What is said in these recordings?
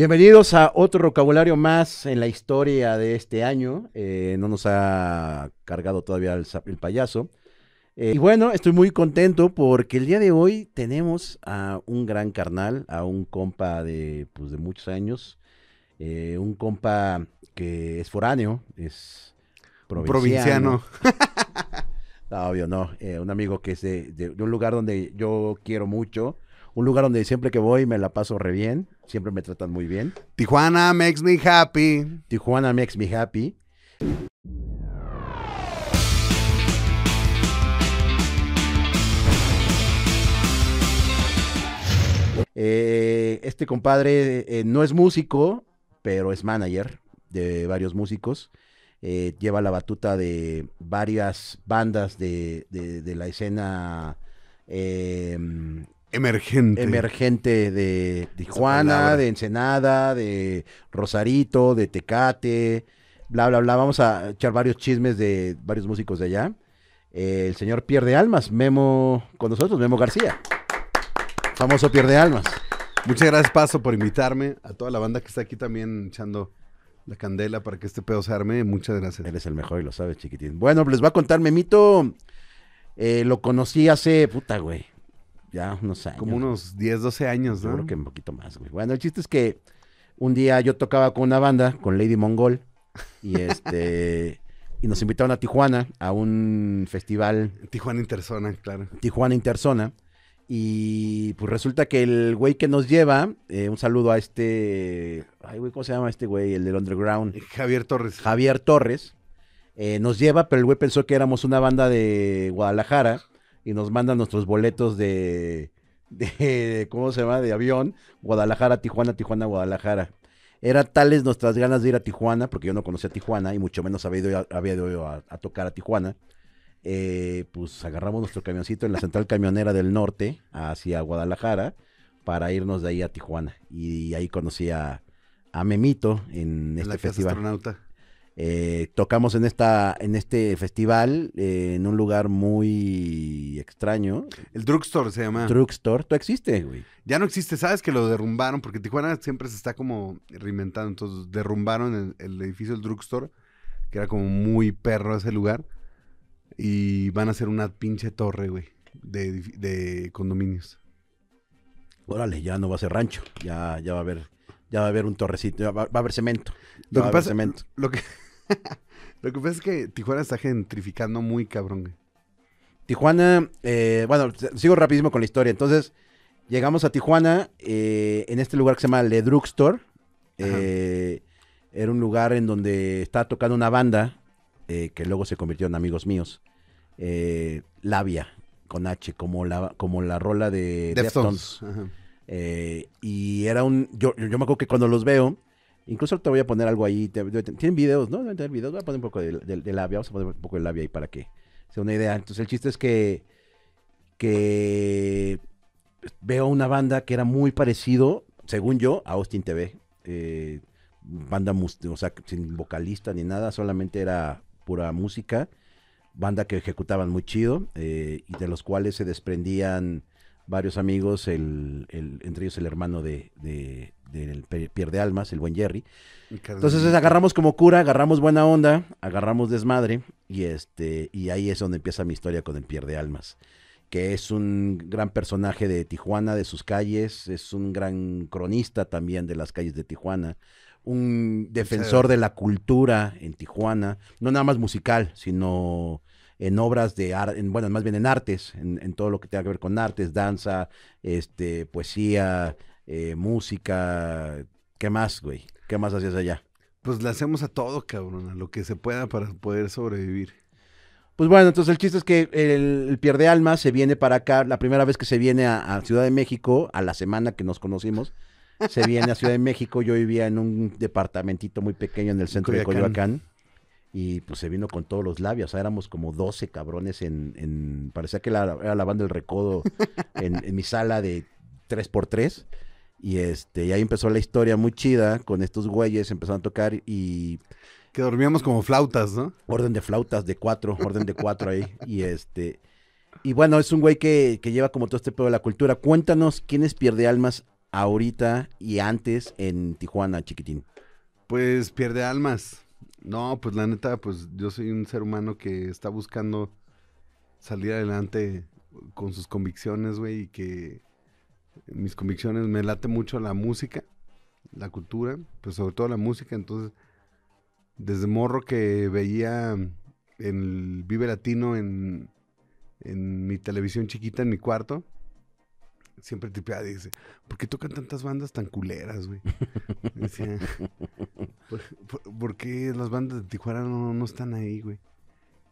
Bienvenidos a otro vocabulario más en la historia de este año. Eh, no nos ha cargado todavía el, el payaso. Eh, y bueno, estoy muy contento porque el día de hoy tenemos a un gran carnal, a un compa de, pues, de muchos años, eh, un compa que es foráneo, es provinciano. no, obvio, no, un amigo que es de un lugar donde yo quiero mucho un lugar donde siempre que voy me la paso re bien, siempre me tratan muy bien. Tijuana makes me happy. Tijuana makes me happy. Eh, este compadre eh, no es músico, pero es manager de varios músicos. Eh, lleva la batuta de varias bandas de, de la escena Emergente. Emergente de Tijuana, de Ensenada, de Rosarito, de Tecate, bla, bla, bla. Vamos a echar varios chismes de varios músicos de allá. el señor Pierde Almas, Memo con nosotros, Memo García. Famoso Pierde Almas. Muchas gracias, Paso, por invitarme. A toda la banda que está aquí también echando la candela para que este pedo se arme. Muchas gracias. Eres el mejor y lo sabes, chiquitín. Bueno, les voy a contar, Memito. Eh, lo conocí hace, puta, güey ya unos años. Como unos 10, 12 años, ¿no? creo que un poquito más, güey. Bueno, el chiste es que un día yo tocaba con una banda, con Lady Mongol, y este... y nos invitaron a Tijuana a un festival. Tijuana Interzona, claro. Tijuana Interzona. Y pues resulta que el güey que nos lleva, eh, un saludo a este, ay güey, ¿cómo se llama este güey? El del Underground. Javier Torres. Javier Torres. Eh, nos lleva, pero el güey pensó que éramos una banda de Guadalajara y nos mandan nuestros boletos de, de, ¿cómo se llama? De avión, Guadalajara, Tijuana, Tijuana, Guadalajara. Eran tales nuestras ganas de ir a Tijuana, porque yo no conocía Tijuana y mucho menos había ido, había ido a, tocar a Tijuana. Eh, pues agarramos nuestro camioncito en la central camionera del norte hacia Guadalajara para irnos de ahí a Tijuana. Y ahí conocí a, Memito en, este festival. Astronauta. Eh, tocamos en esta en este festival eh, en un lugar muy extraño. El Drugstore se llama. Drugstore, ¿tú existe, güey? Ya no existe, sabes que lo derrumbaron porque Tijuana siempre se está como reinventando, entonces derrumbaron el, edificio del Drugstore, que era como muy perro ese lugar, y van a hacer una pinche torre, güey, de, condominios. Órale, ya no va a ser rancho, ya, ya va a haber, ya va a haber un torrecito, va, a haber cemento. Lo que pasa, cemento. Lo que Lo que pasa es que Tijuana está gentrificando muy cabrón, Tijuana, eh, bueno, sigo rapidísimo con la historia. Entonces, llegamos a Tijuana eh, en este lugar que se llama Le Drugstore. Eh, era un lugar en donde estaba tocando una banda que luego se convirtió en amigos míos. Labia, con H, como la, como la rola de Deftones. y era un. Yo, yo me acuerdo que cuando los veo Incluso te voy a poner algo ahí. tienen videos, ¿no? Deben tener videos. Voy a poner un poco de, labia. Vamos a poner un poco de labia ahí para que sea una idea. Entonces, el chiste es que, que veo una banda que era muy parecido, según yo, a Austin TV. Eh, banda, o sea, sin vocalista ni nada, solamente era pura música. Banda que ejecutaban muy chido eh, y de los cuales se desprendían varios amigos, el, entre ellos el hermano de, del Pierde Almas, el buen Jerry. Entonces agarramos como cura, agarramos buena onda, agarramos desmadre y este y ahí es donde empieza mi historia con el Pierde Almas, que es un gran personaje de Tijuana, de sus calles, es un gran cronista también de las calles de Tijuana, un defensor de la cultura en Tijuana, no nada más musical, sino en obras de arte, bueno, más bien en artes, en, en, todo lo que tenga que ver con artes, danza, este, poesía, eh, música, ¿qué más, güey? ¿Qué más hacías allá? Pues le hacemos a todo, cabrón, a lo que se pueda para poder sobrevivir. Pues bueno, entonces el chiste es que el, Pierde Alma se viene para acá, la primera vez que se viene a, Ciudad de México, a la semana que nos conocimos, se viene a Ciudad de México, yo vivía en un departamentito muy pequeño en el centro de Coyoacán, y pues se vino con todos los labios, o sea, éramos como 12 cabrones en, parecía que era la banda del recodo en, en mi sala de 3x3, y este, y ahí empezó la historia muy chida con estos güeyes, empezaron a tocar y... Que dormíamos como flautas, ¿no? Orden de flautas de cuatro, orden de cuatro ahí. Y este... Y bueno, es un güey que, lleva como todo este pedo de la cultura. Cuéntanos quiénes Pierde Almas ahorita y antes en Tijuana, chiquitín? Pues pierde almas. No, pues la neta, pues yo soy un ser humano que está buscando salir adelante con sus convicciones, güey, y que mis convicciones me late mucho la música, la cultura, pues sobre todo la música, entonces desde morro que veía el Vive Latino en, en mi televisión chiquita en mi cuarto, siempre tipeaba y dice, ¿por qué tocan tantas bandas tan culeras, güey? Decía, ¿por, por, qué las bandas de Tijuana no, no están ahí, güey?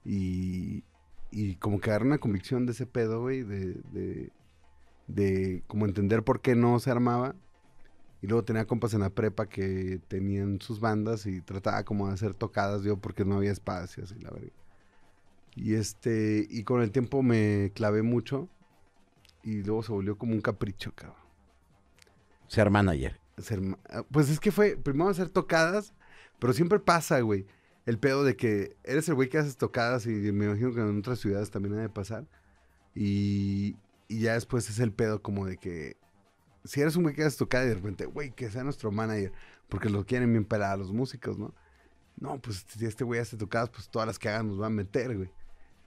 Y, y como que agarré una convicción de ese pedo, güey, de, de como entender por qué no se armaba. Y luego tenía compas en la prepa que tenían sus bandas y trataba como de hacer tocadas yo porque no había espacios y la verdad. Y este, y con el tiempo me clavé mucho y luego se volvió como un capricho, cabrón. Ser manager. Ser ah, pues es que fue primero hacer tocadas, pero siempre pasa, güey. El pedo de que eres el güey que haces tocadas y me imagino que en otras ciudades también ha de pasar. Y, y ya después es el pedo como de que si eres un güey que haces tocadas y de repente, güey, que sea nuestro manager, porque lo quieren bien pelada los músicos, ¿no? No, pues si este güey hace tocadas, pues todas las que hagan nos van a meter, güey.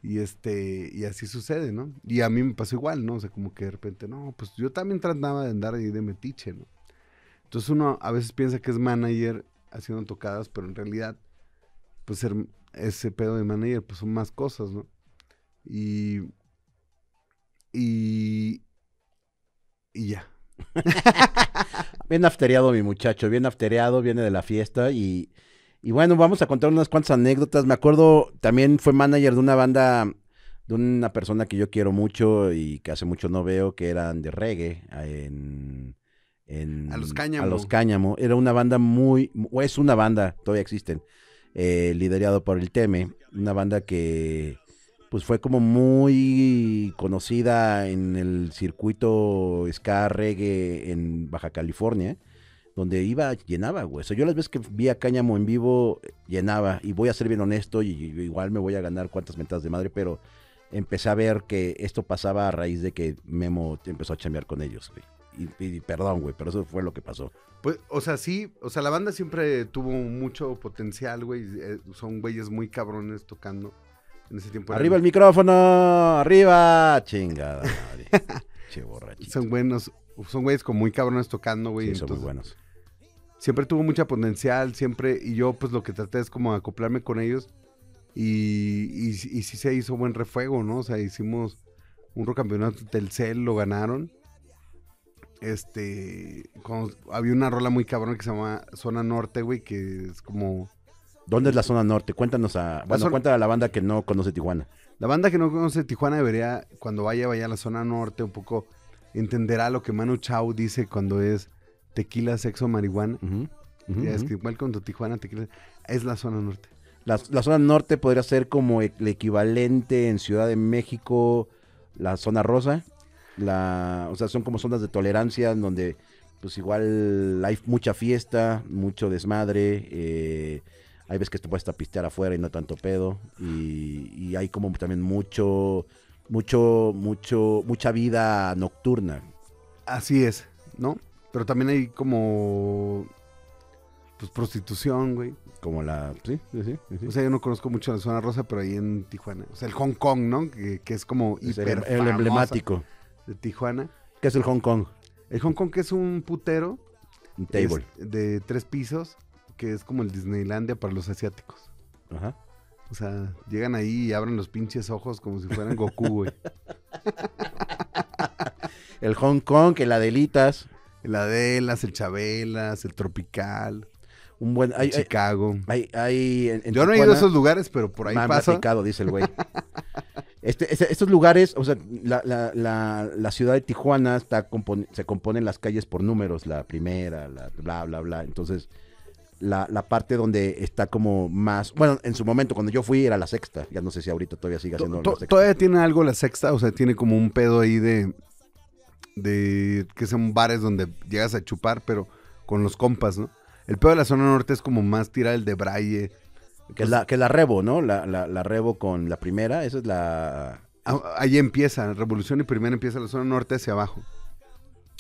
Y este, y así sucede, ¿no? Y a mí me pasó igual, ¿no? O sea, como que de repente, no, pues yo también trataba de andar ahí de metiche, ¿no? Entonces uno a veces piensa que es manager haciendo tocadas, pero en realidad, pues ser ese pedo de manager, pues son más cosas, ¿no? Y. Y. Y ya. Bien aftereado mi muchacho, bien aftereado, viene de la fiesta y, y bueno, vamos a contar unas cuantas anécdotas. Me acuerdo, también fue manager de una banda, de una persona que yo quiero mucho y que hace mucho no veo, que eran de reggae en... en A los Cáñamo. A los Cáñamo. Era una banda muy, o es una banda, todavía existen, eh, liderado por el Teme, una banda que pues fue como muy conocida en el circuito ska reggae en Baja California, donde iba, llenaba, güey. O sea, yo las veces que vi a Cáñamo en vivo, llenaba. Y voy a ser bien honesto, y, igual me voy a ganar cuantas mentadas de madre, pero empecé a ver que esto pasaba a raíz de que Memo empezó a chambear con ellos, güey. Y, y perdón, güey, pero eso fue lo que pasó. Pues, o sea, sí, o sea, la banda siempre tuvo mucho potencial, güey. eh, son güeyes muy cabrones tocando. En ese tiempo. eran- Arriba el micrófono, arriba, chingada che borrachito. Son buenos, son güeyes como muy cabrones tocando, güey. Sí, son muy buenos. siempre tuvo mucha potencial, siempre, y yo pues lo que traté es como acoplarme con ellos y, y, y sí se hizo buen refuego, ¿no? O sea, hicimos un campeonato Telcel, lo ganaron. Este, había una rola muy cabrón que se llama Zona Norte, güey, que es como... ¿Dónde es la zona norte? Cuéntanos a. Bueno, zona- cuéntale a la banda que no conoce Tijuana. La banda que no conoce Tijuana debería, cuando vaya, vaya a la zona norte, un poco entenderá lo que Manu Chao dice cuando es tequila, sexo, marihuana. Ya es que igual cuando Tijuana, tequila, es la zona norte. La, la zona norte podría ser como e- el equivalente en Ciudad de México, la zona rosa. La, o sea, son como zonas de tolerancia en donde pues igual hay mucha fiesta, mucho desmadre. eh, hay veces que te puedes tapistear afuera y no tanto pedo. Y, y hay como también mucho, mucho, mucho, mucha vida nocturna. Así es, ¿no? Pero también hay como, pues, prostitución, güey. Como la. Sí, sí, sí. O sea, yo no conozco mucho la zona rosa, pero ahí en Tijuana. O sea, el Hong Kong, ¿no? Que, que es como Es el, hiper el famosa emblemático. de Tijuana. ¿Qué es el Hong Kong? El Hong Kong que es un putero Un table. de tres pisos, que es como el Disneylandia para los asiáticos. Ajá. O sea, llegan ahí y abren los pinches ojos como si fueran Goku, güey. El Hong Kong, el Adelitas. El Adelas, el Chabelas, el Tropical, Un buen. el Hay, hay, Chicago. hay- hay en- en Yo no he ido a esos lugares, pero por ahí me pasa. picado, dice el güey. Este, este- estos lugares, o sea, la, la- la- la ciudad de Tijuana está compone- se componen las calles por números, la primera, la bla, bla, bla. Entonces, la, la parte donde está como más, bueno, en su momento cuando yo fui era la sexta, ya no sé si ahorita todavía sigue siendo la sexta. Todavía tiene algo la sexta, o sea, tiene como un pedo ahí de. de que son bares donde llegas a chupar, pero con los compas, ¿no? El pedo de la zona norte es como más tirar el de braille. Que es la, que la Rebo, ¿no? La, la, la Rebo con la primera, esa es la... Ah, Ahí empieza, Revolución y Primera empieza la zona norte hacia abajo.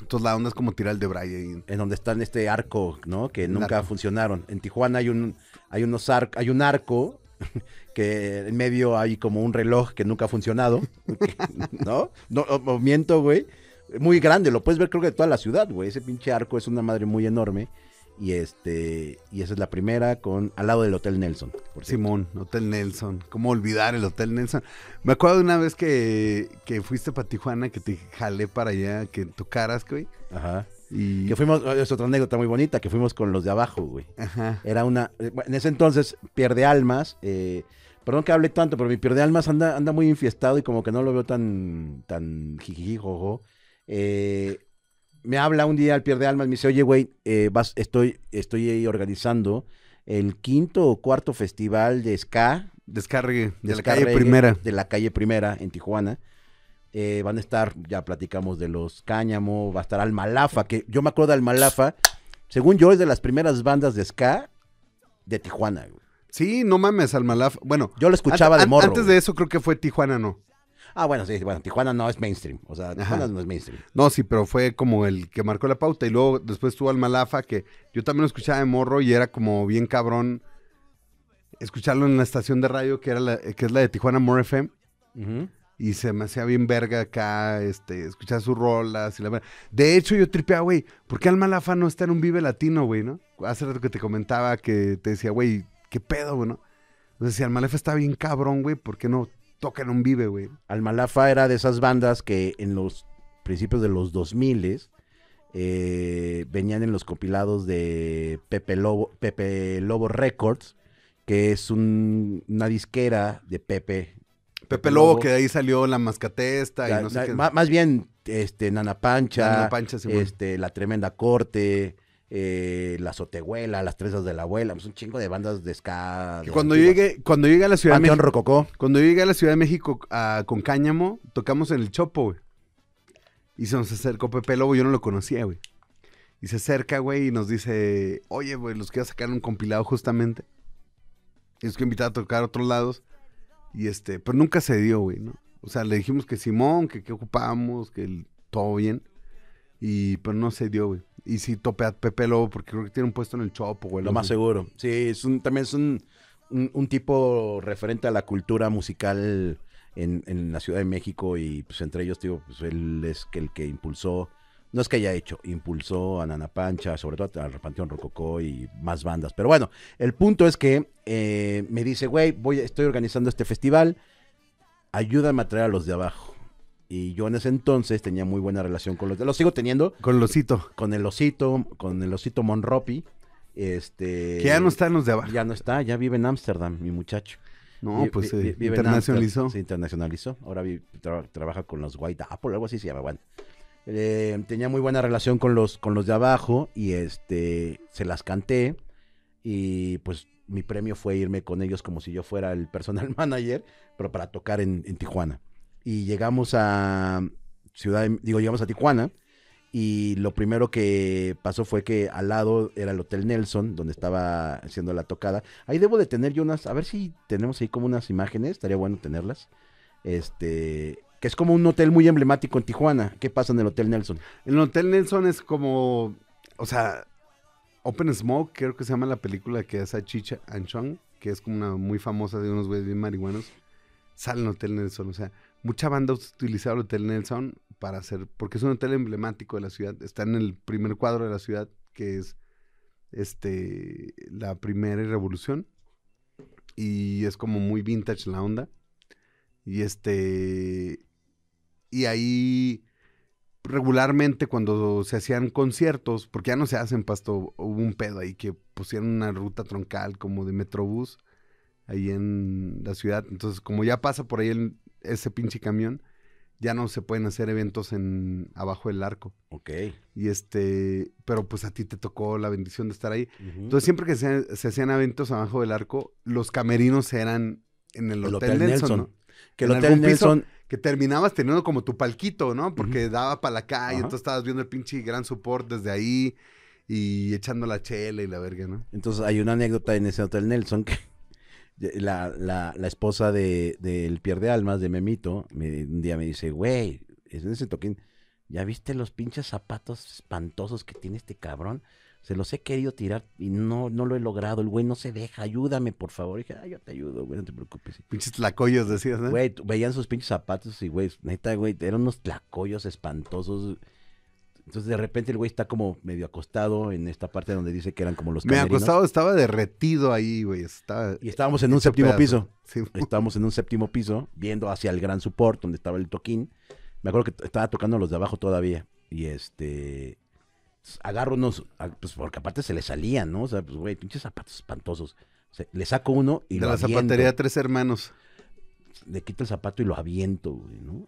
Entonces la onda es como tirar el de ahí. en donde está en este arco, ¿no? Que nunca arco. funcionaron. En Tijuana hay un, hay unos ar- hay un arco que en medio hay como un reloj que nunca ha funcionado, ¿no? No, o- o miento, güey. Muy grande, lo puedes ver creo que de toda la ciudad, güey. Ese pinche arco es una madre muy enorme. Y este, y esa es la primera con al lado del Hotel Nelson. por. Simón, Hotel Nelson. ¿Cómo olvidar el Hotel Nelson? Me acuerdo de una vez que, que fuiste para Tijuana, que te jalé para allá, que tocaras, güey. Ajá. Y... Que fuimos, es otra anécdota muy bonita, que fuimos con los de abajo, güey. Ajá. Era una. eh, En ese entonces, Pierde Almas. eh, perdón que hable tanto, pero mi Pierde Almas anda, anda muy infiestado y como que no lo veo tan. tan jijiji, jojo. Eh, me habla un día el Pierde Almas, me dice, oye, güey, eh, vas, estoy, estoy ahí organizando el quinto o cuarto festival de ska. Descargue de la calle primera. De la calle primera en Tijuana. Eh, van a estar, ya platicamos de los Cáñamo, va a estar Almalafa, que yo me acuerdo de Almalafa, según yo es de las primeras bandas de ska de Tijuana. güey. Sí, no mames, Almalaf. Bueno, Yo lo escuchaba an- de morro. Antes de eso creo que fue Tijuana, no. Ah, bueno, sí, bueno, Tijuana no es mainstream, o sea, Tijuana Ajá. no es mainstream. No, sí, pero fue como el que marcó la pauta. Y luego después tuvo Almalafa, que yo también lo escuchaba de morro y era como bien cabrón escucharlo en la estación de radio que, era la, que es la de Tijuana More FM. Y se me hacía bien verga acá, este, escuchar sus rolas y la ver- De hecho, yo tripeaba, güey, ¿por qué Almalafa no está en un Vive Latino, güey, no? Hace rato que te comentaba que te decía, güey, ¿qué pedo, güey, no? O sea, si Almalafa está bien cabrón, güey, ¿por qué no toca en un Vive, güey? Almalafa era de esas bandas que en los principios de los 2000 eh, venían en los compilados de Pepe Lobo, Pepe Lobo Records, que es un- una disquera de Pepe. Pepe Lobo, que de ahí salió la mascatesta y La- no sé qué. ma- Más bien, este, Nana Pancha, Nana Pancha, Simón. este, La Tremenda Corte, eh, La Sotehuela, Las Tresas de la Abuela, pues un chingo de bandas de ska. Que de cuando yo antiguas. llegué, cuando llegué a la Ciudad de México, Rococó. cuando llegué a la Ciudad de México con Cáñamo, tocamos en el Chopo, güey. Y se nos acercó Pepe Lobo, yo no lo conocía, güey. Y se acerca, güey, y nos dice, oye, güey, los quiero sacar un compilado justamente. Y los que invitar a tocar a otros lados. Y este, pero nunca se dio, güey, ¿no? O sea, le dijimos que Simón, que qué ocupábamos, que el- todo bien. Y, pero no se dio, güey. Y sí topé a Pepe Lobo porque creo que tiene un puesto en el Chopo, güey. Lo más seguro. Sí, es un, también es un, un, un tipo referente a la cultura musical en, en la Ciudad de México y pues entre ellos, digo, pues él es que el que impulsó, no es que haya hecho, impulsó a Nana Pancha, sobre todo al Panteón Rococó y más bandas. Pero bueno, el punto es que eh, me dice, güey, voy, estoy organizando este festival, ayúdame a traer a los de abajo. Y yo en ese entonces tenía muy buena relación con los de, los sigo teniendo, Con Losito. con el osito, con el osito Monropi. Este, Que ya no están los de abajo. ya no está, ya vive en Ámsterdam, mi muchacho. No, pues se en internacionalizó. Se internacionalizó. Ahora vi- tra- trabaja con los White Apple, algo así se llama. Bueno. Eh, tenía muy buena relación con los, con los de abajo y este se las canté. Y pues mi premio fue irme con ellos como si yo fuera el personal manager, pero para tocar en, en Tijuana. Y llegamos a Ciudad, digo, llegamos a Tijuana. Y lo primero que pasó fue que al lado era el Hotel Nelson, donde estaba haciendo la tocada. Ahí debo de tener yo unas, a ver si tenemos ahí como unas imágenes, estaría bueno tenerlas. Este, que es como un hotel muy emblemático en Tijuana. ¿Qué pasa en el Hotel Nelson? El Hotel Nelson es como, o sea, Open Smoke, creo que se llama la película que hace Chicha Anchong, que es como una muy famosa de unos güeyes bien marihuanos. Sale en Hotel Nelson, o sea, mucha banda utilizaba el Hotel Nelson para hacer, porque es un hotel emblemático de la ciudad. Está en el primer cuadro de la ciudad, que es este la primera revolución. Y es como muy vintage la onda. Y este. Y ahí regularmente cuando se hacían conciertos, porque ya no se hacen pasto, hubo un pedo ahí que pusieron una ruta troncal como de Metrobús ahí en la ciudad. Entonces, como ya pasa por ahí el- ese pinche camión, ya no se pueden hacer eventos en abajo del arco. Ok. Y este, pero pues a ti te tocó la bendición de estar ahí. Entonces, siempre que se, se hacían eventos abajo del arco, los camerinos eran en el, El Hotel, Hotel Nelson, Nelson. ¿no? que el en Hotel algún piso- Nelson, que terminabas teniendo como tu palquito, ¿no? Porque daba para la calle, entonces estabas viendo el pinche gran support desde ahí y echando la chela y la verga, ¿no? entonces hay una anécdota en ese Hotel Nelson que la, la, la esposa de, del Pierde Almas, de Memito, me- un día me dice, güey, es en ese toquín, ¿ya viste los pinches zapatos espantosos que tiene este cabrón? Se los he querido tirar y no, no lo he logrado. El güey no se deja, ayúdame, por favor. Y dije, ah, yo te ayudo, güey, no te preocupes. Pinches tlacoyos, decías, ¿no? Güey, veían sus pinches zapatos y, güey, neta, güey, eran unos tlacoyos espantosos. Entonces, de repente, el güey está como medio acostado en esta parte donde dice que eran como los Me camerinos. acostado, estaba derretido ahí, güey. Estaba Y estábamos en un séptimo pedazo. piso. Sí. Estábamos en un séptimo piso, viendo hacia el gran support, donde estaba el toquín. Me acuerdo que estaba tocando los de abajo todavía. Y este. Agarro unos. Pues porque aparte se le salían, ¿no? O sea, pues, güey, pinches zapatos espantosos. Se- le saco uno y de lo la aviento. zapatería Tres Hermanos. Le quito el zapato y lo aviento, güey, ¿no?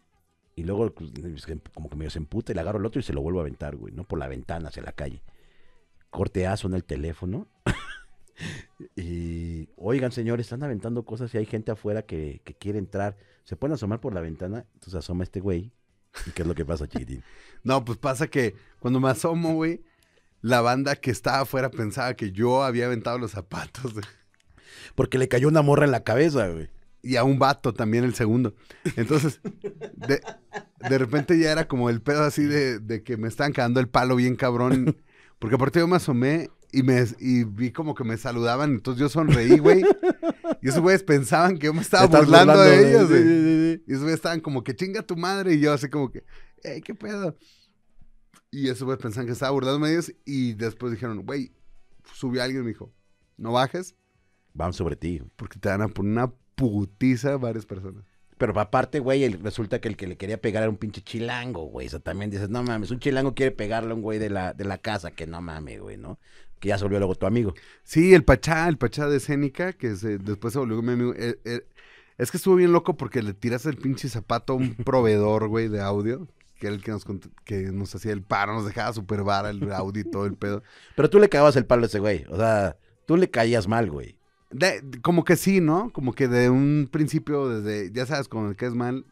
Y luego, pues, se- como que medio se emputa y le agarro el otro y se lo vuelvo a aventar, güey, ¿no? Por la ventana hacia la calle. Corteazo en el teléfono. y, oigan, señores, están aventando cosas y hay gente afuera que, que quiere entrar. Se pueden asomar por la ventana. Entonces asoma este güey. ¿Y qué es lo que pasa, chiquitín? No, pues pasa que cuando me asomo, güey, la banda que estaba afuera pensaba que yo había aventado los zapatos. güey. Porque le cayó una morra en la cabeza, güey. Y a un vato también el segundo. Entonces, de, de repente ya era como el pedo así de, de que me estaban cagando el palo bien cabrón. Porque aparte yo me asomé y, me, y vi como que me saludaban. Entonces yo sonreí, güey. Y esos güeyes pensaban que yo me estaba burlando, de ellos, Sí, güey. sí, sí, sí. Y esos güeyes estaban como que chinga tu madre. Y yo así como que, hey, qué pedo. Y esos güeyes pensaban que estaba burlándome de ellos. Y después dijeron, güey, subió alguien y me dijo, no bajes Van sobre ti. porque te van a poner una putiza varias personas. Pero aparte, güey, resulta que el que le quería pegar era un pinche chilango, güey. O sea, también dices, no mames, un chilango quiere pegarle a un güey de la, de la casa, que no mames, güey, ¿no? Que ya se volvió luego tu amigo. Sí, el Pachá, el Pachá de escénica, que se- después se volvió mi amigo. eh, eh, es que estuvo bien loco porque le tiraste el pinche zapato a un proveedor, güey, de audio, que era el que nos, que nos hacía el paro, nos dejaba super vara el audio y todo el pedo. Pero tú le cagabas el palo a ese güey. O sea, tú le caías mal, güey. De- como que sí, ¿no? Como que de un principio, desde, ya sabes, cuando caes mal,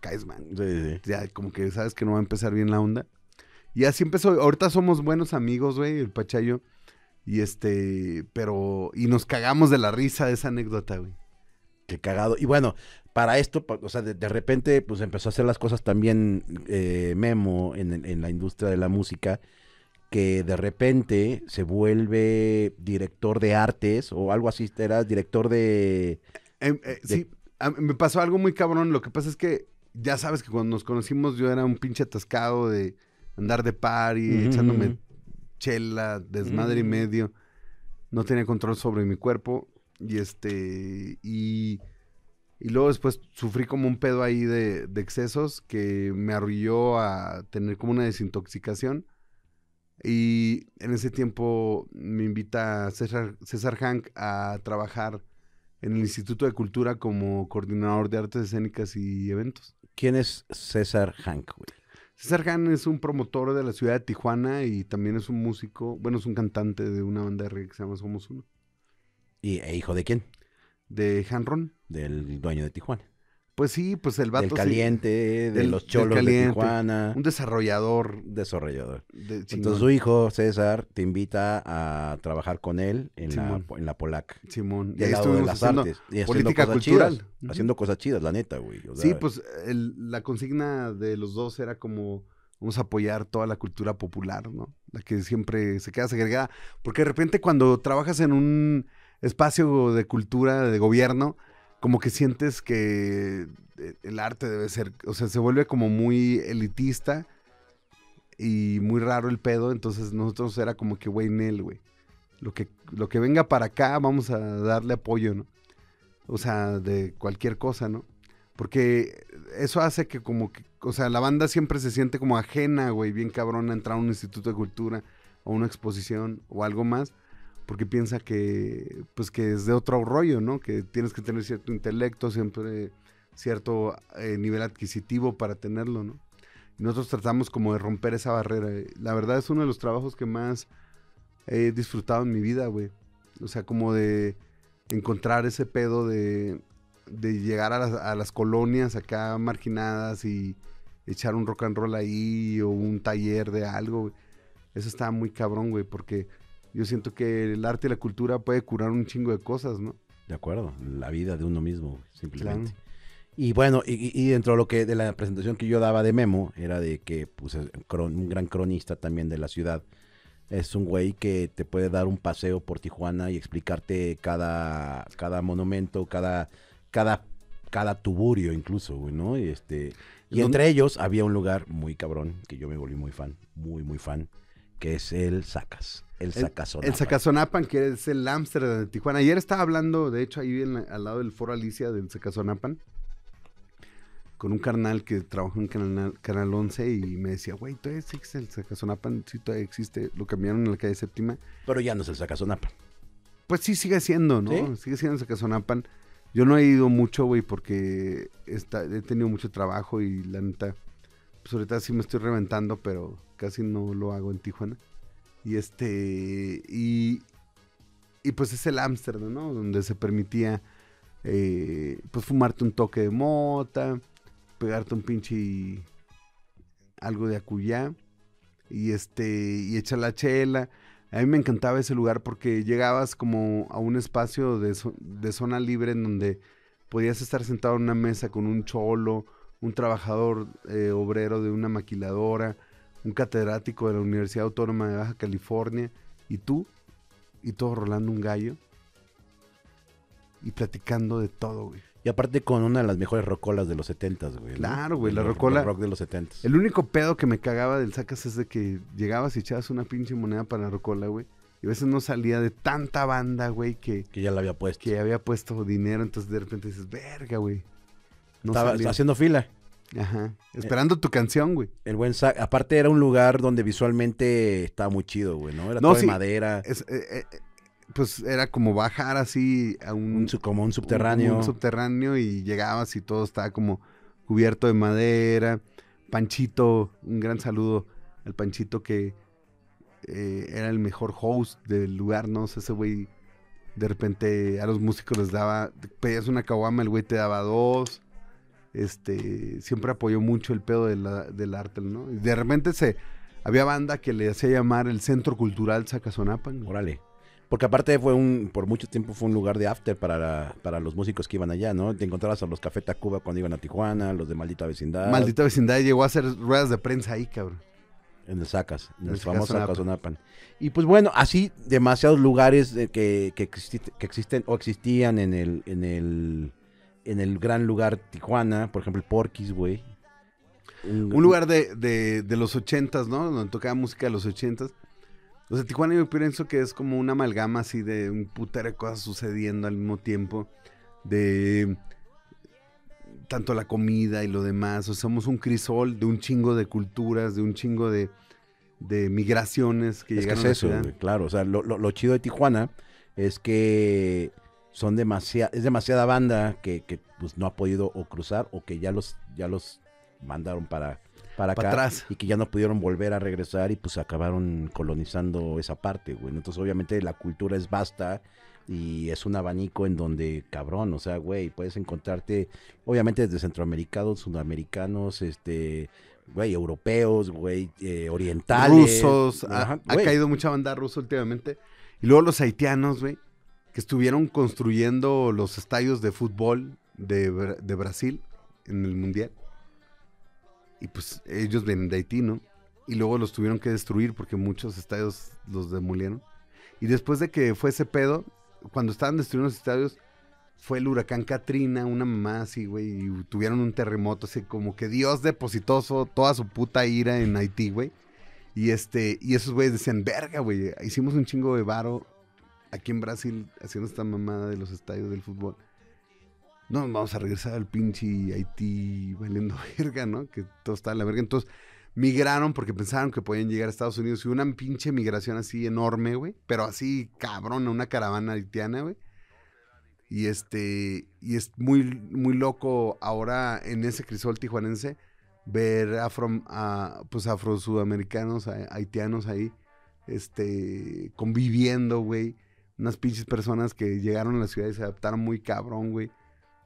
caes mal. Sí, sí. Ya como que sabes que no va a empezar bien la onda. Y así empezó. Ahorita somos buenos amigos, güey, el Pachá y este, pero, y nos cagamos de la risa de esa anécdota, güey. Qué cagado. Y bueno, para esto, o sea, de, de repente, pues empezó a hacer las cosas también eh, Memo en- en la industria de la música, que de repente se vuelve director de artes o algo así, era director de... Em, eh, De- Sí, a- me pasó algo muy cabrón. Lo que pasa es que ya sabes que cuando nos conocimos yo era un pinche atascado de andar de party, Ujú, echándome chela, desmadre y Ujú. medio. No tenía control sobre mi cuerpo. Y este. Y, y luego después sufrí como un pedo ahí de, de excesos que me arrulló a tener como una desintoxicación. Y en ese tiempo me invita César, César Hank a trabajar en el Instituto de Cultura como coordinador de artes escénicas y eventos. ¿Quién es César Hank, güey? César Hank es un promotor de la ciudad de Tijuana y también es un músico, bueno, es un cantante de una banda de reggae que se llama Somos Uno, ¿Y e hijo de quién? de Hanron. Del dueño de Tijuana. Pues sí, pues el vato Del sí, caliente, de Del- los del cholos de. Tijuana. un desarrollador desarrollador. de Entonces su hijo, César, te invita a trabajar con él en, la, en la Polaca. Simón. Y ahí lado de estuvimos las haciendo artes. Y haciendo política cosas cultural. chidas, Ujú. Haciendo cosas chidas, la neta, güey. o Sí, pues el- la consigna de los dos era como vamos a apoyar toda la cultura popular, ¿no? La que siempre se queda segregada. Porque de repente cuando trabajas en un espacio de cultura, de gobierno, como que sientes que eh, el arte debe ser, o sea, se vuelve como muy elitista y muy raro el pedo, entonces nosotros era como que, güey, Nel, güey. Lo que, lo que venga para acá, vamos a darle apoyo, ¿no? O sea, de cualquier cosa, ¿no? Porque eso hace que como que, o sea, la banda siempre se siente como ajena, güey, bien cabrón a entrar a un instituto de cultura o una exposición o algo más, porque piensa que, pues que es de otro rollo, ¿no? Que tienes que tener cierto intelecto, siempre cierto eh, nivel adquisitivo para tenerlo, ¿no? Y nosotros tratamos como de romper esa barrera. La verdad es uno de los trabajos que más he disfrutado en mi vida, güey. O sea, como de encontrar ese pedo de, de llegar a las, a las colonias acá marginadas y echar un rock and roll ahí o un taller de algo. Eso está muy cabrón, güey, porque yo siento que el arte y la cultura puede curar un chingo de cosas, ¿no? De acuerdo, la vida de uno mismo, simplemente. Y bueno, y, y dentro de lo que de la presentación que yo daba de Memo, era de que pues, un gran cronista también de la ciudad. Es un güey que te puede dar un paseo por Tijuana y explicarte cada, cada monumento, cada, cada, cada tuburio incluso, güey, ¿no? Y este. Y ¿Dónde- entre ellos había un lugar muy cabrón, que yo me volví muy fan, muy, muy fan, que es el Sacas. El Sacazonapan. El Zacazonapan, que es el Ámsterdam de Tijuana. Ayer estaba hablando, de hecho, ahí en la- al lado del Foro Alicia del Zacazonapan, con un carnal que trabajó en Canal, Canal 11 y me decía, güey, todavía existe el Zacazonapan, sí, todavía existe, lo cambiaron en la calle séptima. Pero ya no es el Sacazonapan. Pues sí, sigue siendo, ¿no? ¿Sí? Sigue siendo el Zacazonapan. Yo no he ido mucho, güey, porque está- he tenido mucho trabajo y la neta, pues ahorita sí me estoy reventando, pero casi no lo hago en Tijuana. Y este, y, y pues es el Ámsterdam, ¿no? Donde se permitía, eh, pues fumarte un toque de mota, pegarte un pinche algo de acuyá y este, y echar la chela. A mí me encantaba ese lugar porque llegabas como a un espacio de, de zona libre en donde podías estar sentado en una mesa con un cholo, un trabajador eh, obrero de una maquiladora, un catedrático de la Universidad Autónoma de Baja California, y tú, y todo rolando un gallo y platicando de todo, güey. Y aparte con una de las mejores rocolas de los 70 güey. Claro, güey, la El rocola- rock de los 70 El único pedo que me cagaba del sacas es de que llegabas y echabas una pinche moneda para la rocola, güey. Y a veces no salía de tanta banda, güey, que, Que ya la había puesto. que había puesto dinero. Entonces de repente dices, verga, güey. No Estaba salía. haciendo fila. Ajá. Esperando tu canción, güey. El buen sac. Aparte era un lugar donde visualmente estaba muy chido, güey, ¿no? Era No, todo sí. de madera, Es, eh, eh, eh, pues era como bajar así a un, un, como un subterráneo. un subterráneo y llegabas y todo estaba como cubierto de madera. Panchito, un gran saludo al Panchito que eh, era el mejor host del lugar, ¿no? O sea, ese güey de repente a los músicos les daba, pedías una caguama, el güey te daba dos. Este, siempre apoyó mucho el pedo de la- del arte, ¿no? Y de repente se, había banda que le hacía llamar el Centro Cultural Zacazonapan. Órale. Porque aparte fue un, por mucho tiempo fue un lugar de after para, para los músicos que iban allá, ¿no? Te encontrabas a los Café Tacuba cuando iban a Tijuana, los de Maldita Vecindad. Maldita vecindad llegó a hacer ruedas de prensa ahí, cabrón. En el Sacas, en el el famoso Sacazonapan. Sacazonapan. Y pues bueno, así demasiados lugares que, que, que existen o existían en el, en el en el gran lugar Tijuana, por ejemplo, el Porquis, güey. Un lugar de, de, de los ochentas, ¿no? Donde tocaba música de los ochentas. O sea, Tijuana yo pienso que es como una amalgama así de un putero de cosas sucediendo al mismo tiempo. De tanto la comida y lo demás. O sea, somos un crisol de un chingo de culturas, de un chingo de, de migraciones que Es que llegaron es a la eso, ciudad. claro. O sea, lo, lo- lo chido de Tijuana es que son demasiada, es demasiada banda que, que, pues no ha podido o cruzar o que ya los, ya los mandaron para, para Pa' acá atrás. y que ya no pudieron volver a regresar y pues acabaron colonizando esa parte, güey. Entonces, obviamente, la cultura es vasta y es un abanico en donde, cabrón, o sea, güey, puedes encontrarte, obviamente, desde centroamericanos, sudamericanos, este, güey, europeos, güey, eh, orientales. rusos. Ha, Ajá, ha güey. caído mucha banda rusa últimamente. Y luego los haitianos, güey, que estuvieron construyendo los estadios de fútbol de, de Brasil en el Mundial. Y pues ellos vienen de Haití, ¿no? Y luego los tuvieron que destruir porque muchos estadios los demolieron. Y después de que fue ese pedo, cuando estaban destruyendo los estadios, fue el huracán Katrina, una mamá así, güey, y tuvieron un terremoto, así como que Dios depositó toda su puta ira en Haití, güey. Y este, y esos güeyes decían, verga, güey, hicimos un chingo de varo aquí en Brasil haciendo esta mamada de los estadios del fútbol. No, vamos a regresar al pinche Haití valiendo verga, ¿no? Que todo está en la verga. Entonces, migraron porque pensaron que podían llegar a Estados Unidos y una pinche migración así enorme, güey. Pero así, cabrona, una caravana haitiana, güey. Y este, y es muy, muy loco ahora en ese crisol tijuanense ver afro, a, pues afro-sudamericanos, a- haitianos ahí, este, conviviendo, güey. Unas pinches personas que llegaron a la ciudad y se adaptaron muy cabrón, güey.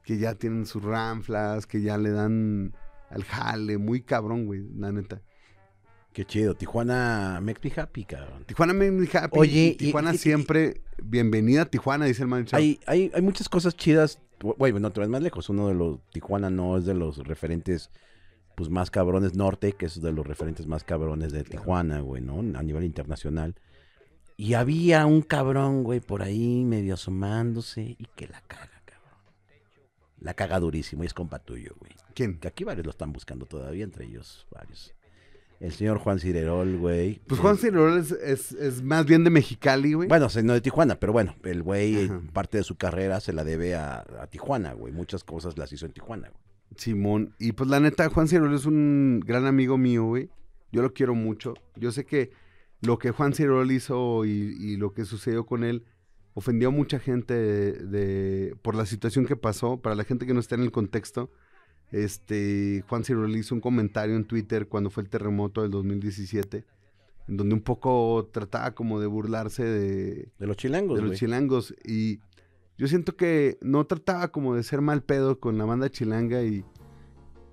Que ya tienen sus ranflas, que ya le dan al jale, muy cabrón, güey, la neta. Qué chido. Tijuana makes me happy, cabrón. Tijuana me me happy. Oye, Tijuana y- y- siempre, bienvenida a Tijuana, dice el man. Hay, hay, hay muchas cosas chidas güey, no te vas más lejos. Uno de los, Tijuana no es de los referentes, pues más cabrones norte, que es de los referentes más cabrones de Tijuana, güey, ¿no? A nivel internacional. Y había un cabrón, güey, por ahí medio asomándose y que la caga, cabrón. La caga durísimo y es compa tuyo, güey. ¿Quién? Que aquí varios lo están buscando todavía, entre ellos varios. El señor Juan Cirerol, güey. Pues Eh, Juan Cirerol es, es, es más bien de Mexicali, güey. Bueno, no de Tijuana, pero bueno, el güey, eh, Ajá. parte de su carrera se la debe a, a Tijuana, güey. Muchas cosas las hizo en Tijuana, güey. Simón. Y pues la neta, Juan Cirerol es un gran amigo mío, güey. Yo lo quiero mucho. Yo sé que lo que Juan Cirerol hizo y, y lo que sucedió con él ofendió a mucha gente de, de- por la situación que pasó. Para la gente que no está en el contexto, este Juan Cirerol hizo un comentario en Twitter cuando fue el terremoto del 2017, en donde un poco trataba como de burlarse de, De los chilangos, de los chilangos. Y yo siento que no trataba como de ser mal pedo con la banda chilanga y,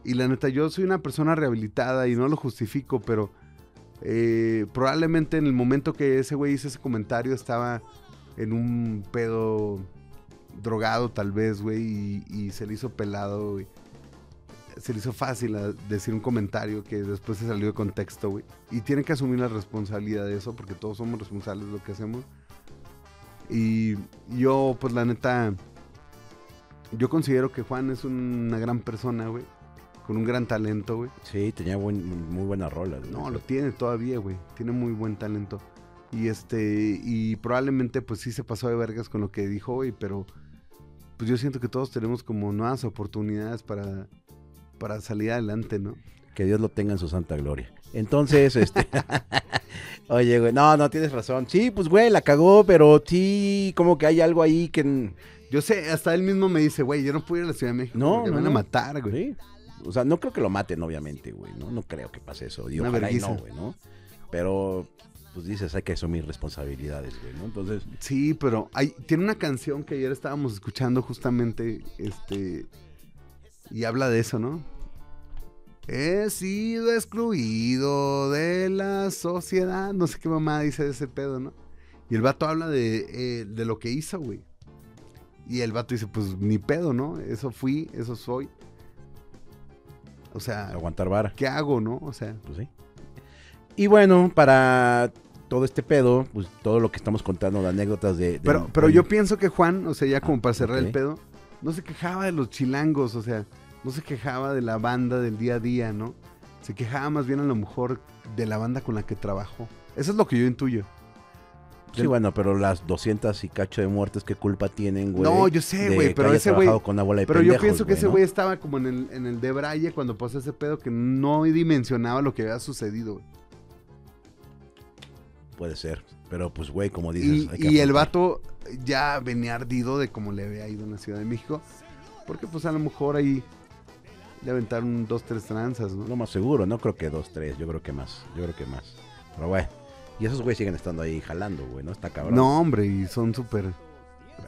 y la neta, yo soy una persona rehabilitada y no lo justifico, pero eh, probablemente en el momento que ese güey hizo ese comentario estaba en un pedo drogado tal vez, güey, y, se le hizo pelado. Se le hizo fácil a decir un comentario que después se salió de contexto, güey. Y tienen que asumir la responsabilidad de eso, porque todos somos responsables de lo que hacemos. Y yo, pues la neta, yo considero que Juan es una gran persona, güey. Con un gran talento, güey. Sí, tenía buen- muy buenas rolas. güey. No, lo tiene todavía, güey. Tiene muy buen talento. Y este, y probablemente pues sí se pasó de vergas con lo que dijo, güey, pero pues yo siento que todos tenemos como nuevas oportunidades para, para salir adelante, ¿no? Que Dios lo tenga en su santa gloria. Entonces, este. Oye, güey, no, no tienes razón. Sí, pues, güey, la cagó, pero sí, como que hay algo ahí que. Yo sé, hasta él mismo me dice, güey, yo no puedo ir a la Ciudad de México No, no, me van a matar, güey. Sí. O sea, no creo que lo maten, obviamente, güey. No, no creo que pase eso. Y Una ojalá y no, güey, ¿no? Pero, pues dices, hay que asumir responsabilidades, güey, ¿no? Entonces, Sí, pero hay, tiene una canción que ayer estábamos escuchando justamente, este, y habla de eso, ¿no? He sido excluido de la sociedad, no sé qué mamá dice de ese pedo, ¿no? Y el vato habla de, eh, de lo que hizo, güey. Y el vato dice, pues ni pedo, ¿no? Eso fui, eso soy. O sea, aguantar vara. ¿qué hago, no? O sea, Pues sí. Y bueno, para todo este pedo, pues todo lo que estamos contando de anécdotas de. de- Pero, pero yo pienso que Juan, o sea, ya como Ah, para cerrar el pedo, no se quejaba de los chilangos, o sea, no se quejaba de la banda del día a día, ¿no? Se quejaba más bien a lo mejor de la banda con la que trabajó. Eso es lo que yo intuyo. Sí, bueno, pero las 200 y cacho de muertes, ¿qué culpa tienen, güey? no, yo sé, güey, pero ese güey... Pero yo pienso que ese ¿no? güey estaba como en el, en el de Braille cuando pasó ese pedo que no dimensionaba lo que había sucedido. güey. Puede ser. Pero pues, güey, como dices. Y, hay que y el vato ya venía ardido de cómo le había ido en la Ciudad de México. Porque pues a lo mejor ahí le aventaron dos, tres tranzas, ¿no? Lo más seguro, no creo que dos, tres, yo creo que más. Yo creo que más. Pero bueno. Y esos güeyes siguen estando ahí jalando, güey, ¿no? Está cabrón. No, hombre, y son súper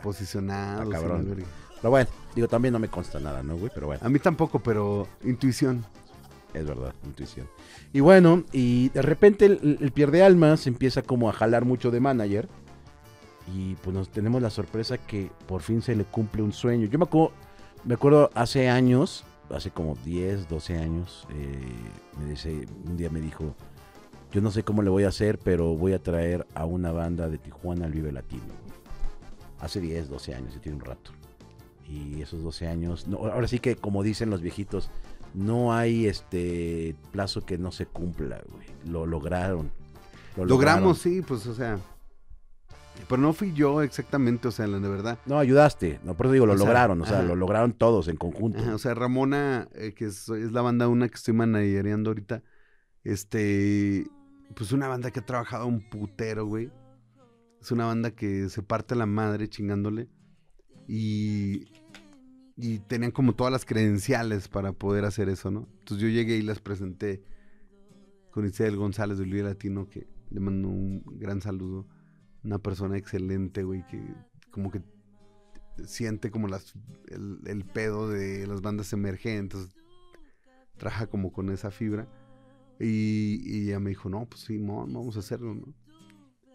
posicionados. Está cabrón. Pero bueno, digo, también no me consta nada, ¿no, güey? Pero bueno. A mí tampoco, pero intuición. Es verdad, intuición. Y bueno, y de repente el, el pierde almas empieza como a jalar mucho de manager. Y pues nos tenemos la sorpresa que por fin se le cumple un sueño. Yo me acuerdo, me acuerdo hace años, hace como 10, 12 años, eh, me dice, un día me dijo, yo no sé cómo le voy a hacer, pero voy a traer a una banda de Tijuana al Vive Latino. Hace 10, 12 años, ya tiene un rato. Y esos 12 años, no, ahora sí que como dicen los viejitos, no hay este plazo que no se cumpla, güey. Lo lograron. Lo Logramos, sí, pues, o sea. Pero no fui yo exactamente, o sea, la de verdad. No, ayudaste. No, por eso digo, lo O sea, lograron. O sea, ajá. lo lograron todos en conjunto. Ajá, o sea, Ramona, eh, que es, es la banda una que estoy managereando ahorita, este, pues una banda que ha trabajado un putero, güey. Es una banda que se parte la madre chingándole. Y, y tenían como todas las credenciales para poder hacer eso, ¿no? Entonces yo llegué y las presenté con Isabel González de Vive Latino, que le mando un gran saludo. Una persona excelente, güey, que como que siente como las, el, el pedo de las bandas emergentes. Trabaja como con esa fibra. Y, y ella me dijo, no, pues sí, mon, vamos a hacerlo, ¿no?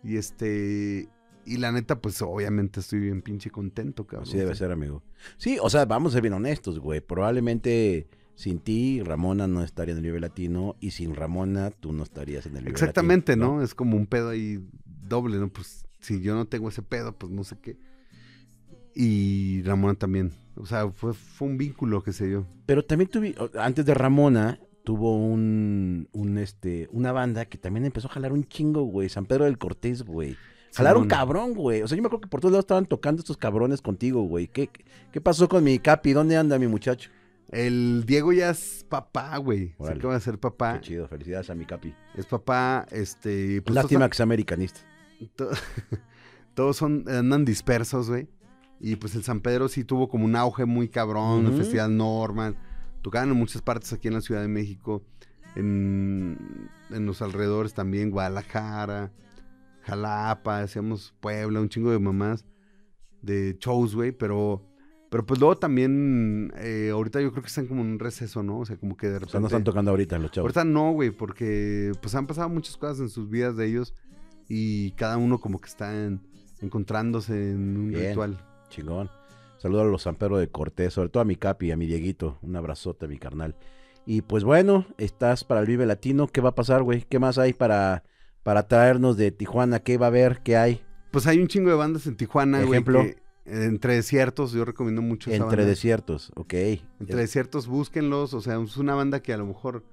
Y este. y la neta, pues obviamente estoy bien pinche contento, cabrón. Así debe ser, amigo. Sí, o sea, vamos a ser bien honestos, güey. Probablemente sin ti, Ramona no estaría en el Vive Latino y sin Ramona tú no estarías en el Exactamente, Latino, ¿no? Es como un pedo ahí doble, ¿no? Pues si yo no tengo ese pedo, pues no sé qué. Y Ramona también. O sea, fue, fue un vínculo que se dio. Pero también tuve, antes de Ramona, tuvo un, un, este, una banda que también empezó a jalar un chingo, güey. San Pedro del Cortés, güey. Jalaron Simón. cabrón, güey. O sea, yo me acuerdo que por todos lados estaban tocando estos cabrones contigo, güey. ¿Qué, qué pasó con mi Capi? ¿Dónde anda mi muchacho? El Diego ya es papá, güey. Se acaba de ser papá. Qué chido, felicidades a mi Capi. Es papá, este... pues, Lástima que sea americanista. to- todos son, andan dispersos, güey. Y pues el San Pedro sí tuvo como un auge muy cabrón, el Ujú. Festival Norman. Tocaban en muchas partes aquí en la Ciudad de México. En, en los alrededores también, Guadalajara, Jalapa, decíamos Puebla, un chingo de mamás de shows, güey. Pero, pero pues luego también, eh, ahorita yo creo que están como en un receso, ¿no? O sea, como que de O repente... sea, no están tocando ahorita los chavos. Ahorita no, güey, porque pues han pasado muchas cosas en sus vidas de ellos y cada uno como que está en- encontrándose en un Bien. ritual. Chingón. Saludos a los San Pedro de Cortés, sobre todo a mi Capi, a mi Dieguito. Un abrazote a mi carnal. Y pues bueno, estás para el Vive Latino. ¿Qué va a pasar, güey? ¿Qué más hay para, para traernos de Tijuana? ¿Qué va a haber? ¿Qué hay? Pues hay un chingo de bandas en Tijuana, güey. Ejemplo. que, eh, Entre desiertos, yo recomiendo mucho esa Entre banda. desiertos, ok. Entre desiertos, búsquenlos. O sea, es una banda que a lo mejor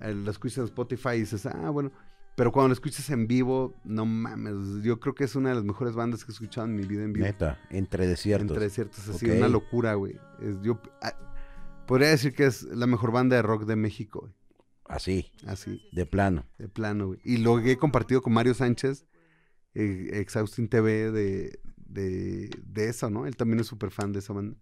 eh, la escuchas en Spotify y dices, ah, bueno. Pero cuando la escuchas en vivo, no mames. Yo creo que es una de las mejores bandas que he escuchado en mi vida en vivo. Neta, entre desiertos. Entre desiertos, así, Ok. una locura, güey. Es- yo ah, podría decir que es la mejor banda de rock de México, güey. Así, Así, de plano. de plano, güey. Y lo que he compartido con Mario Sánchez, eh, Exhausting TV, de, de, de eso, ¿no? Él también es súper fan de esa banda.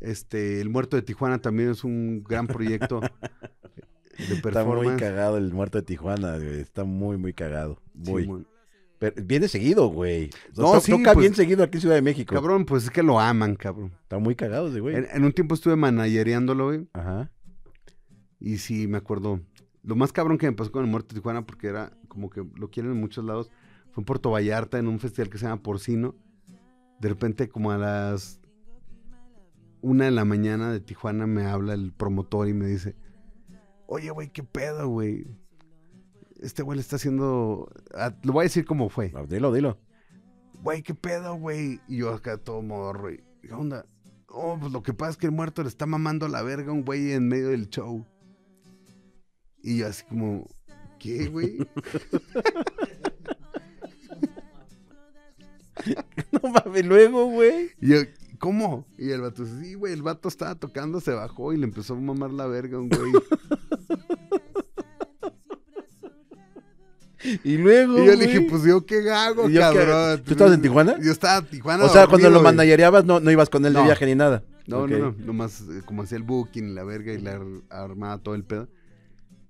Este, El Muerto de Tijuana también es un gran proyecto de Está muy cagado el muerto de Tijuana, güey. Está muy, muy cagado. Muy. Pero viene seguido, güey. No, to- sí, toca pues, bien seguido aquí en Ciudad de México. Cabrón, pues es que lo aman, cabrón. Está muy cagado ese güey. En, en un tiempo estuve managereándolo, güey. Ajá. Y sí, me acuerdo. Lo más cabrón que me pasó con el muerto de Tijuana, porque era como que lo quieren en muchos lados, fue en Puerto Vallarta, en un festival que se llama Porcino. De repente, como a las una de la mañana de Tijuana, me habla el promotor y me dice: Oye, güey, ¿qué pedo, güey? Este güey le está haciendo. ah, lo voy a decir cómo fue. Dilo, dilo. Güey, ¿qué pedo, güey? Y yo acá todo morro. y, ¿Qué onda? Oh, pues lo que pasa es que el muerto le está mamando la verga a un güey en medio del show. Y yo así como, ¿qué, güey? No mames, luego, güey. Y yo, ¿cómo? Y el vato, sí, güey, el vato estaba tocando, se bajó y le empezó a mamar la verga a un güey. Y luego. y yo le dije, pues yo qué hago, cabrón. ¿Tú estabas en Tijuana? Yo estaba en Tijuana. O sea, cuando lo mandallareabas, no, no ibas con él de viaje ni nada. No, no, no, nomás eh, como hacía el booking, la verga y la ar- armaba todo el pedo.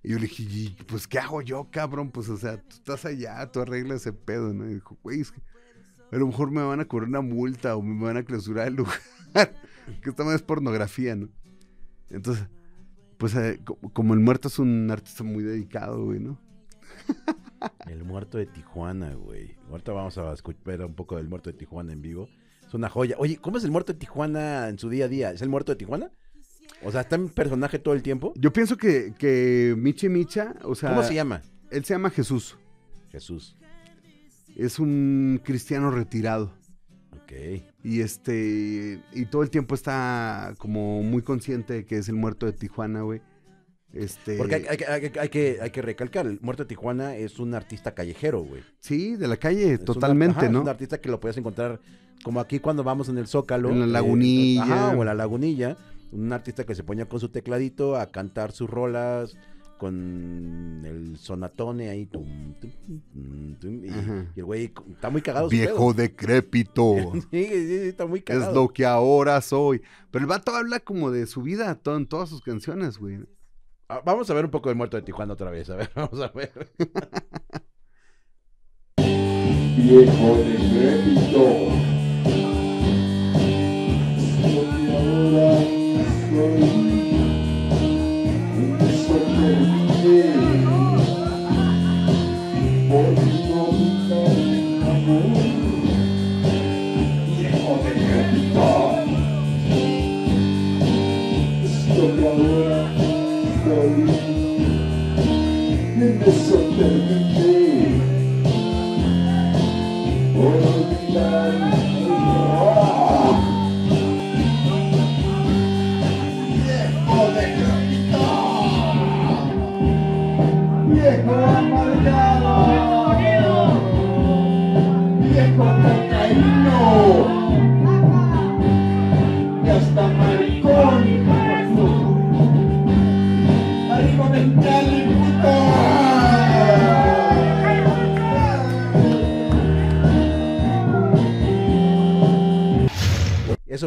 Y yo le dije, "Y, pues, ¿qué hago yo, cabrón? Pues, o sea, tú estás allá, tú arreglas ese pedo, ¿no? Y dijo, güey, es que a lo mejor me van a cobrar una multa o me van a clausurar el lugar. que esta es pornografía, ¿no? Entonces, pues, eh, co- como el muerto es un artista muy dedicado, güey, ¿no? El muerto de Tijuana, güey. Ahorita vamos a escuchar un poco del muerto de Tijuana en vivo. Es una joya. Oye, ¿cómo es el muerto de Tijuana en su día a día? ¿Es el muerto de Tijuana? O sea, ¿está en personaje todo el tiempo? Yo pienso que, que Michi Micha, o sea, ¿Cómo se llama? él se llama Jesús. Jesús. Es un cristiano retirado. Ok. Y este. Y todo el tiempo está como muy consciente de que es el muerto de Tijuana, güey. Este. Porque hay, hay que- hay que- hay que, hay que recalcar, el muerto de Tijuana es un artista callejero, güey. Sí, de la calle, Es un- totalmente, ajá, ¿no? Es un artista que lo puedes encontrar como aquí cuando vamos en el Zócalo. En la eh, Lagunilla. ajá, o en la Lagunilla. Un artista que se ponía con su tecladito a cantar sus rolas con el sonatone ahí. tum, tum, tum, y, y el güey está muy cagado. Viejo decrépito. Sí, sí, sí, está muy es cagado. lo que ahora soy. Pero el vato habla como de su vida todo, en todas sus canciones, güey. Ah, Vamos a ver un poco del muerto de Tijuana otra vez. A ver, vamos a ver.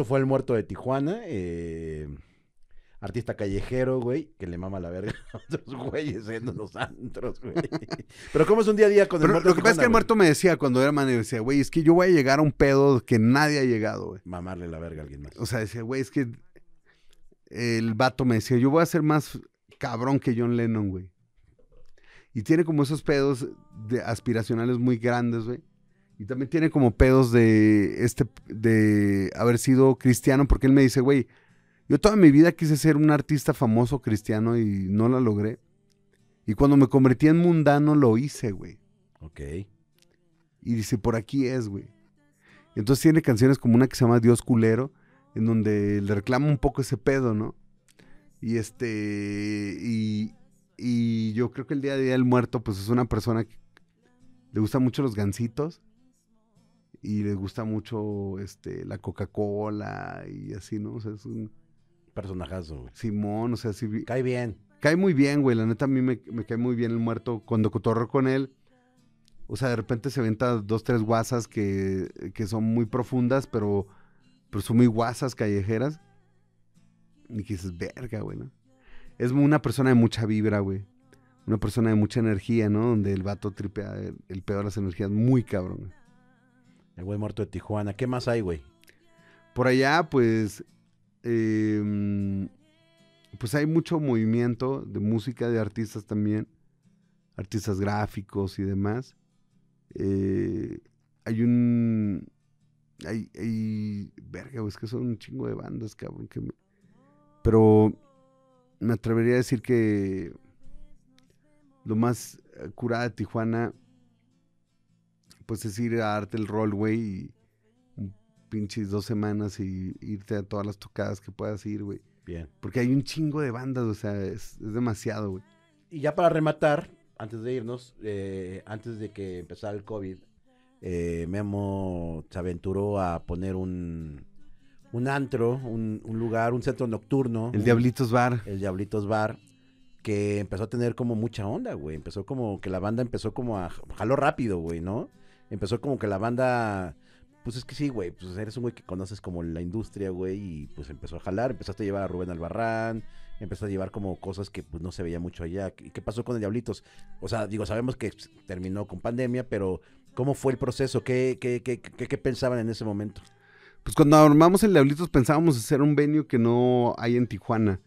Eso fue el muerto de Tijuana. eh, artista callejero, güey, que le mama la verga a otros güeyes en los antros, güey. Pero ¿cómo es un día a día con el Pero muerto lo que pasa es que el muerto me decía cuando era man, decía, güey, es que yo voy a llegar a un pedo que nadie ha llegado, güey. güey? Mamarle la verga a alguien más. O sea, decía, güey, es que el vato me decía, yo voy a ser más cabrón que John Lennon, güey. Y tiene como esos pedos de aspiracionales muy grandes, güey. Y también tiene como pedos de este de haber sido cristiano, porque él me dice, güey, yo toda mi vida quise ser un artista famoso cristiano y no la logré. Y cuando me convertí en mundano lo hice, güey. Ok. Y dice, por aquí es, güey. Entonces tiene canciones como una que se llama Dios culero, en donde le reclama un poco ese pedo, ¿no? Y este, y, y yo creo que el día a día del muerto, pues es una persona que le gusta mucho los gansitos y le gusta mucho este, la Coca-Cola y así, ¿no? O sea, es un Personajazo, güey. Simón, o sea, sí, Cae bien. cae muy bien, güey. La neta, a mí me, me cae muy bien el muerto. Cuando cotorreo con él, o sea, de repente se venta dos, tres guasas que, que son muy profundas, pero, pero son muy guasas callejeras. Y que dices, verga, güey, ¿no? Es una persona de mucha vibra, güey. Una persona de mucha energía, ¿no? Donde el vato tripea el, el pedo de las energías muy cabrón. güey. El güey muerto de Tijuana. ¿Qué más hay, güey? Por allá, pues, eh, pues hay mucho movimiento de música, de artistas también, artistas gráficos y demás. Eh, hay un, hay, hay, verga, es que son un chingo de bandas, cabrón, pero me atrevería a decir que lo más eh, curada de Tijuana, pues es ir a darte el roll, güey, y un pinches dos semanas y irte a todas las tocadas que puedas ir, güey. Bien. Porque hay un chingo de bandas, o sea, es, es demasiado, güey. Y ya para rematar, antes de irnos, eh, antes de que empezara el COVID, eh, Memo se aventuró a poner un, un antro, un, un lugar, un centro nocturno. El un- Diablitos Bar. el Diablitos Bar, que empezó a tener como mucha onda, güey. Empezó como que la banda empezó como a jaló rápido, güey, ¿no? Empezó como que la banda, pues es que sí, güey, pues eres un güey que conoces como la industria, güey, y pues empezó a jalar, empezaste a llevar a Rubén Albarrán, empezó a llevar como cosas que pues no se veía mucho allá. ¿Y qué pasó con el Diablitos? O sea, digo, sabemos que terminó con pandemia, pero ¿cómo fue el proceso? ¿Qué, qué, qué, qué, pensaban en ese momento? Pues cuando armamos el Diablitos pensábamos hacer un venue que no hay en Tijuana.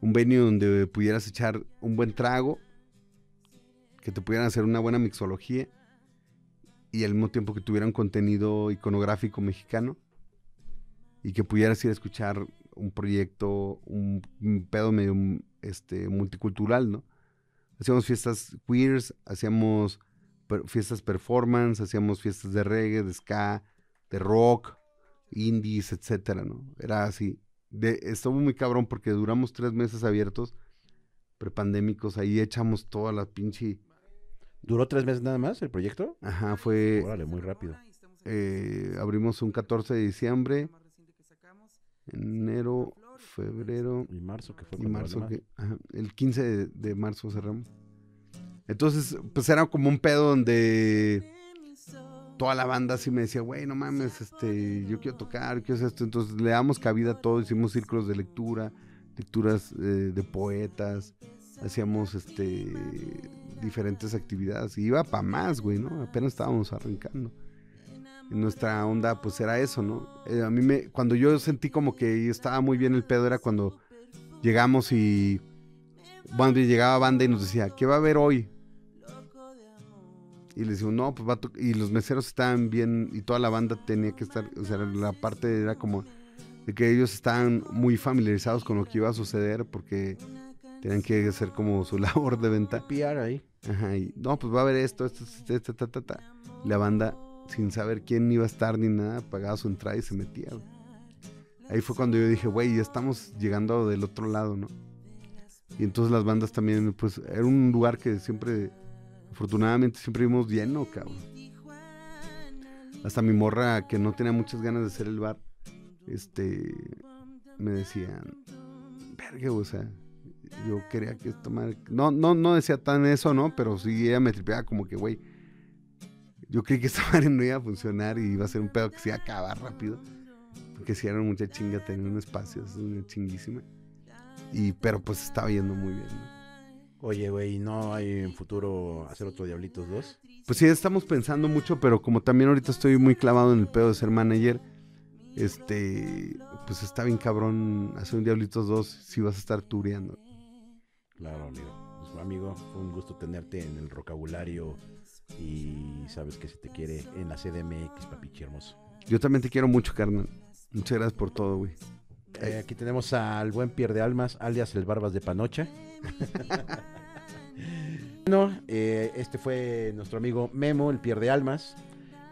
Un venue donde pudieras echar un buen trago, que te pudieran hacer una buena mixología y al mismo tiempo que tuviera un contenido iconográfico mexicano y que pudieras ir a escuchar un proyecto, un, pedo medio este, multicultural, ¿no? Hacíamos fiestas queers, hacíamos fiestas performance, hacíamos fiestas de reggae, de ska, de rock, indies, etcétera, ¿no? Era así. De, estuvo muy cabrón porque duramos tres meses abiertos, prepandémicos, ahí echamos toda la pinche... ¿Duró tres meses nada más el proyecto? Ajá, fue... Órale, muy rápido. eh, abrimos un 14 de diciembre, enero, febrero Y marzo, que fue y marzo. que- ajá, el 15 de, de marzo cerramos. Entonces, pues era como un pedo donde toda la banda así me decía, güey, no mames, este, yo quiero tocar, quiero hacer esto. Entonces le damos cabida a todo, hicimos círculos de lectura, lecturas eh, de poetas, hacíamos este diferentes actividades. Y iba para más, güey, ¿no? Apenas estábamos arrancando. Y nuestra onda, pues era eso, ¿no? Eh, a mí me, cuando yo sentí como que estaba muy bien el pedo, era cuando llegamos y cuando llegaba banda y nos decía, ¿qué va a haber hoy? Y le decimos, no, pues va a to-". Y los meseros estaban bien y toda la banda tenía que estar, o sea, la parte era como de que ellos estaban muy familiarizados con lo que iba a suceder porque tenían que hacer como su labor de venta. PR ahí. Ajá, y no, pues va a haber esto, esto, esto, ta, ta, ta. La banda, sin saber quién iba a estar ni nada, pagaba su entrada y se metía. Ahí fue cuando yo dije, güey, ya estamos llegando del otro lado, ¿no? Y entonces las bandas también, pues, era un lugar que siempre, afortunadamente siempre vimos lleno, cabrón. Hasta mi morra, que no tenía muchas ganas de hacer el bar, este, me decían, verga, o sea, yo quería que esta madre... No, no, no decía tan eso, ¿no? Pero sí ella me tripeaba como que, güey, yo creí que esta madre no iba a funcionar y iba a ser un pedo que se iba a acabar rápido. Porque si era mucha chinga tener un espacio, es una chinguísima. Y, pero pues estaba yendo muy bien, ¿no? Oye, güey, ¿no hay en futuro hacer otro Diablitos 2? Pues sí, estamos pensando mucho, pero como también ahorita estoy muy clavado en el pedo de ser manager, este, pues está bien cabrón hacer un Diablitos 2 si vas a estar tureando. Claro, amigo. Pues, amigo, fue un gusto tenerte en el vocabulario y sabes que se te quiere en la CDMX, papichi hermoso. Yo también te quiero mucho, carnal. Muchas gracias por todo, güey. Eh, aquí tenemos al buen Pierde Almas, alias el Barbas de Panocha. bueno, eh, este fue nuestro amigo Memo, el Pierde Almas.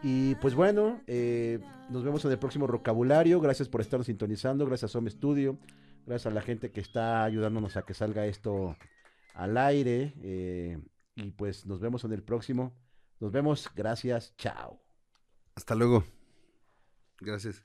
Y pues bueno, eh, nos vemos en el próximo vocabulario. Gracias por estarnos sintonizando. Gracias a Home Studio. Gracias a la gente que está ayudándonos a que salga esto al aire. eh, y pues nos vemos en el próximo. Nos vemos. Gracias. Chao. Hasta luego. Gracias.